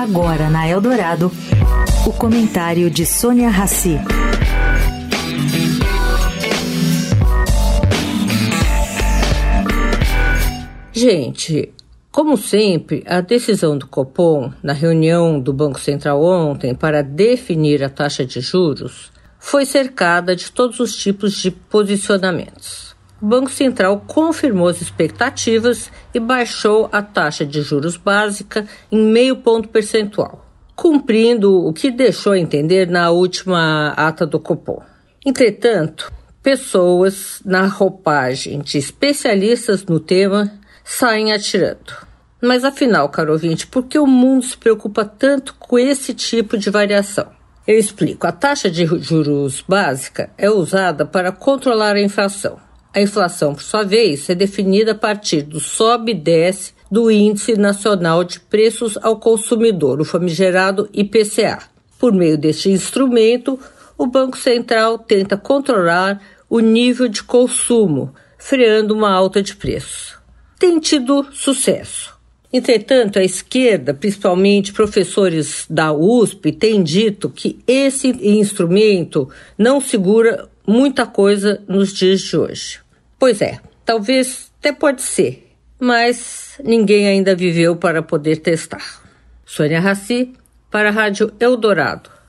Agora na Eldorado, o comentário de Sônia Rassi. Gente, como sempre, a decisão do Copom na reunião do Banco Central ontem para definir a taxa de juros foi cercada de todos os tipos de posicionamentos o Banco Central confirmou as expectativas e baixou a taxa de juros básica em meio ponto percentual, cumprindo o que deixou a entender na última ata do Copom. Entretanto, pessoas na roupagem de especialistas no tema saem atirando. Mas afinal, caro ouvinte, por que o mundo se preocupa tanto com esse tipo de variação? Eu explico. A taxa de juros básica é usada para controlar a inflação a inflação, por sua vez, é definida a partir do sobe e desce do Índice Nacional de Preços ao Consumidor, o famigerado IPCA. Por meio deste instrumento, o Banco Central tenta controlar o nível de consumo, freando uma alta de preços. Tem tido sucesso. Entretanto, a esquerda, principalmente professores da USP, tem dito que esse instrumento não segura muita coisa nos dias de hoje. Pois é, talvez até pode ser, mas ninguém ainda viveu para poder testar. Sônia Raci, para a Rádio Eldorado.